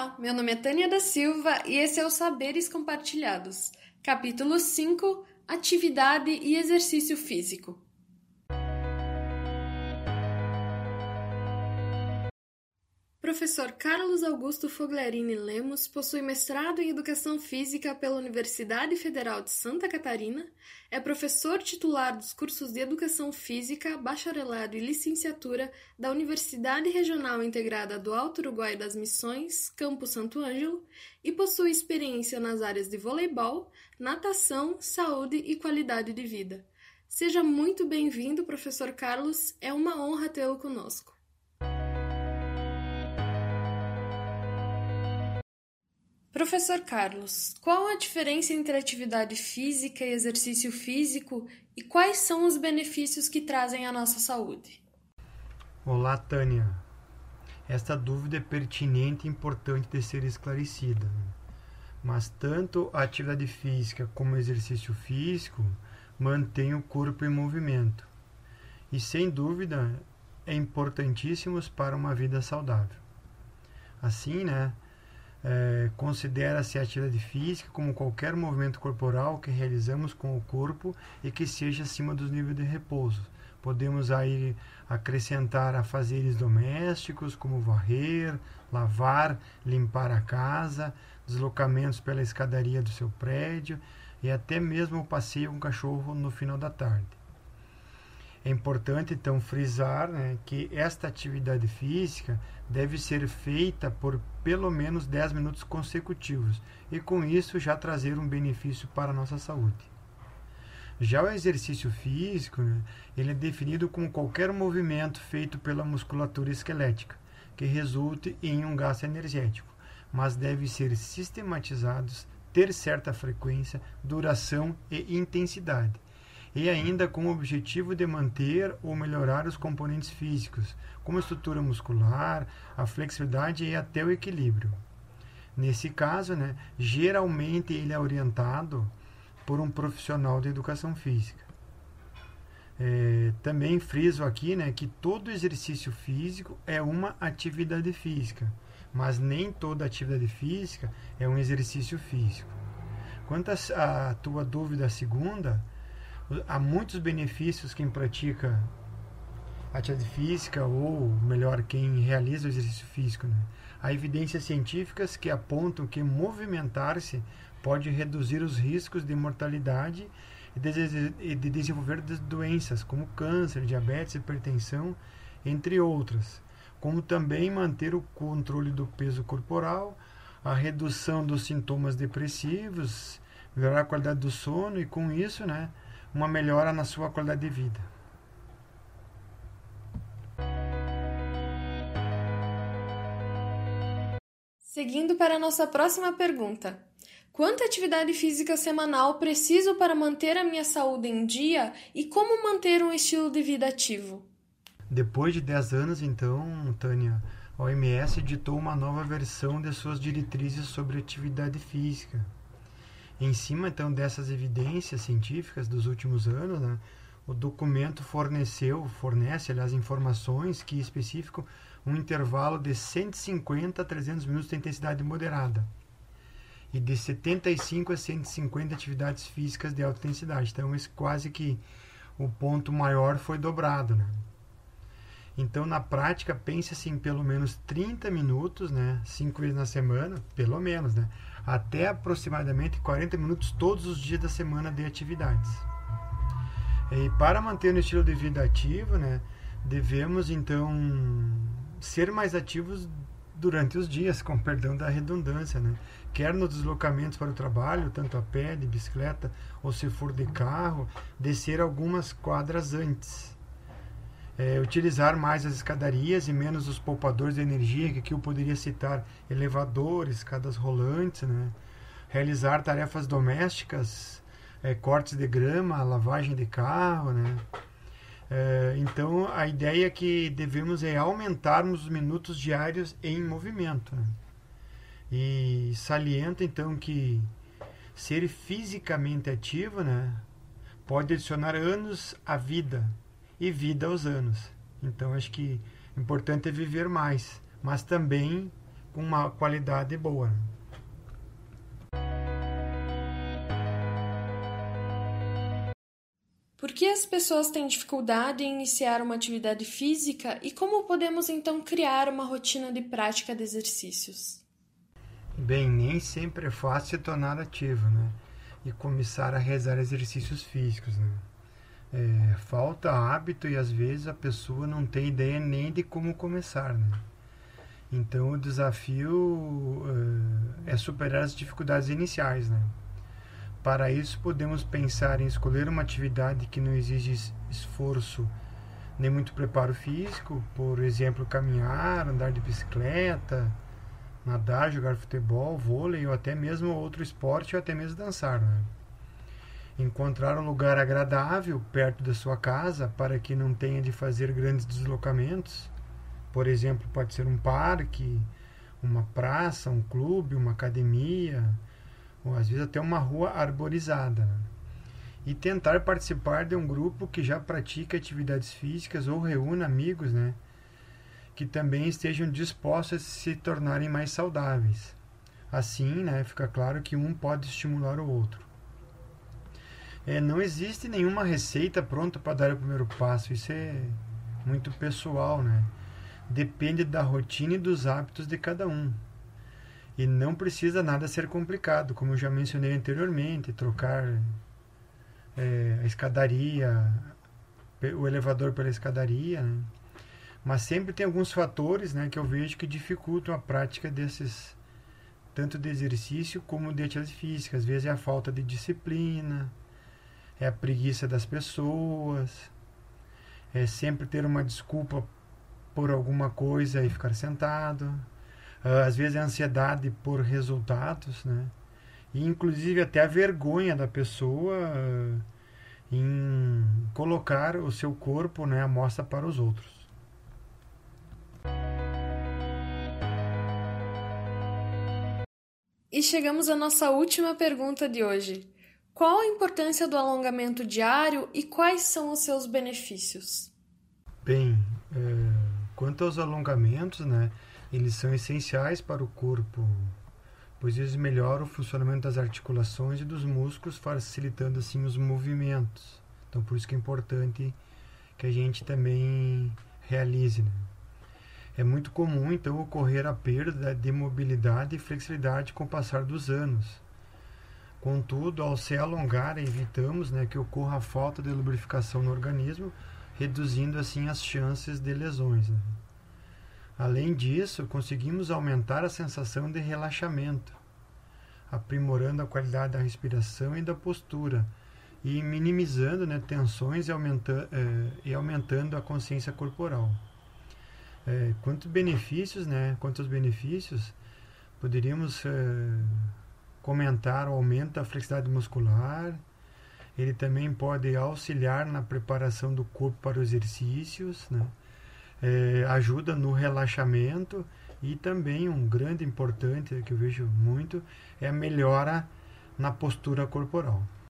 Olá, meu nome é Tânia da Silva e esse é o Saberes Compartilhados, capítulo 5 Atividade e Exercício Físico. Professor Carlos Augusto Foglerini Lemos possui mestrado em Educação Física pela Universidade Federal de Santa Catarina, é professor titular dos cursos de Educação Física, Bacharelado e Licenciatura da Universidade Regional Integrada do Alto Uruguai das Missões, Campo Santo Ângelo, e possui experiência nas áreas de voleibol, natação, saúde e qualidade de vida. Seja muito bem-vindo, professor Carlos, é uma honra tê-lo conosco. Professor Carlos, qual a diferença entre atividade física e exercício físico e quais são os benefícios que trazem à nossa saúde? Olá, Tânia. Esta dúvida é pertinente e importante de ser esclarecida. Mas tanto a atividade física como o exercício físico mantêm o corpo em movimento e, sem dúvida, é importantíssimos para uma vida saudável. Assim, né? É, Considera-se a atividade física como qualquer movimento corporal que realizamos com o corpo e que seja acima dos níveis de repouso. Podemos aí acrescentar a fazeres domésticos, como varrer, lavar, limpar a casa, deslocamentos pela escadaria do seu prédio e até mesmo o passeio com o cachorro no final da tarde. É importante então frisar né, que esta atividade física deve ser feita por pelo menos 10 minutos consecutivos e com isso já trazer um benefício para a nossa saúde. Já o exercício físico, né, ele é definido como qualquer movimento feito pela musculatura esquelética que resulte em um gasto energético, mas deve ser sistematizados, ter certa frequência, duração e intensidade e ainda com o objetivo de manter ou melhorar os componentes físicos, como a estrutura muscular, a flexibilidade e até o equilíbrio. Nesse caso, né, geralmente ele é orientado por um profissional de educação física. É, também friso aqui né, que todo exercício físico é uma atividade física, mas nem toda atividade física é um exercício físico. Quanto à tua dúvida segunda, há muitos benefícios quem pratica atividade física ou melhor quem realiza o exercício físico né? há evidências científicas que apontam que movimentar-se pode reduzir os riscos de mortalidade e de desenvolver doenças como câncer, diabetes, hipertensão, entre outras, como também manter o controle do peso corporal, a redução dos sintomas depressivos, melhorar a qualidade do sono e com isso, né, uma melhora na sua qualidade de vida. Seguindo para a nossa próxima pergunta. Quanta atividade física semanal preciso para manter a minha saúde em dia e como manter um estilo de vida ativo? Depois de 10 anos, então, Tânia, a OMS editou uma nova versão de suas diretrizes sobre atividade física. Em cima então dessas evidências científicas dos últimos anos, né, o documento forneceu, fornece, aliás, informações que especificam um intervalo de 150 a 300 minutos de intensidade moderada e de 75 a 150 atividades físicas de alta intensidade. Então, esse quase que o ponto maior foi dobrado, né? Então, na prática, pense-se em pelo menos 30 minutos, né? Cinco vezes na semana, pelo menos, né? Até aproximadamente 40 minutos todos os dias da semana de atividades. E para manter um estilo de vida ativo, né, devemos então ser mais ativos durante os dias, com perdão da redundância, né? Quer nos deslocamentos para o trabalho, tanto a pé, de bicicleta, ou se for de carro, descer algumas quadras antes é, utilizar mais as escadarias e menos os poupadores de energia, que aqui eu poderia citar elevadores, escadas rolantes, né? realizar tarefas domésticas, é, cortes de grama, lavagem de carro, né? É, então a ideia que devemos é aumentarmos os minutos diários em movimento. Né? E salienta então que ser fisicamente ativo né, pode adicionar anos à vida e vida aos anos. Então acho que o importante é viver mais, mas também com uma qualidade boa. Né? Por que as pessoas têm dificuldade em iniciar uma atividade física e como podemos então criar uma rotina de prática de exercícios? Bem, nem sempre é fácil se tornar ativo, né? E começar a realizar exercícios físicos, né? É, falta hábito e às vezes a pessoa não tem ideia nem de como começar, né? Então o desafio uh, é superar as dificuldades iniciais, né? Para isso, podemos pensar em escolher uma atividade que não exige esforço nem muito preparo físico, por exemplo, caminhar, andar de bicicleta, nadar, jogar futebol, vôlei ou até mesmo outro esporte ou até mesmo dançar. Né? Encontrar um lugar agradável perto da sua casa para que não tenha de fazer grandes deslocamentos. Por exemplo, pode ser um parque, uma praça, um clube, uma academia, ou às vezes até uma rua arborizada. Né? E tentar participar de um grupo que já pratica atividades físicas ou reúna amigos, né? Que também estejam dispostos a se tornarem mais saudáveis. Assim, né, fica claro que um pode estimular o outro. É, não existe nenhuma receita pronta para dar o primeiro passo, isso é muito pessoal, né? Depende da rotina e dos hábitos de cada um. E não precisa nada ser complicado, como eu já mencionei anteriormente, trocar é, a escadaria, o elevador pela escadaria, né? Mas sempre tem alguns fatores né, que eu vejo que dificultam a prática desses, tanto de exercício como de atividade física. Às vezes é a falta de disciplina, é a preguiça das pessoas, é sempre ter uma desculpa por alguma coisa e ficar sentado. Ah, às vezes a ansiedade por resultados, né? E inclusive até a vergonha da pessoa uh, em colocar o seu corpo né, à mostra para os outros. E chegamos à nossa última pergunta de hoje. Qual a importância do alongamento diário e quais são os seus benefícios? Bem, é, quanto aos alongamentos, né, eles são essenciais para o corpo, pois eles melhoram o funcionamento das articulações e dos músculos, facilitando assim os movimentos. Então, por isso que é importante que a gente também realize. Né? É muito comum, então, ocorrer a perda de mobilidade e flexibilidade com o passar dos anos. Contudo, ao se alongar, evitamos né, que ocorra a falta de lubrificação no organismo, reduzindo assim as chances de lesões. Né? Além disso, conseguimos aumentar a sensação de relaxamento, aprimorando a qualidade da respiração e da postura e minimizando né, tensões e, aumenta, eh, e aumentando a consciência corporal. Eh, quantos benefícios, né, quantos benefícios poderíamos eh, comentar o aumento da flexibilidade muscular, ele também pode auxiliar na preparação do corpo para os exercícios, né? é, ajuda no relaxamento e também um grande importante que eu vejo muito é a melhora na postura corporal.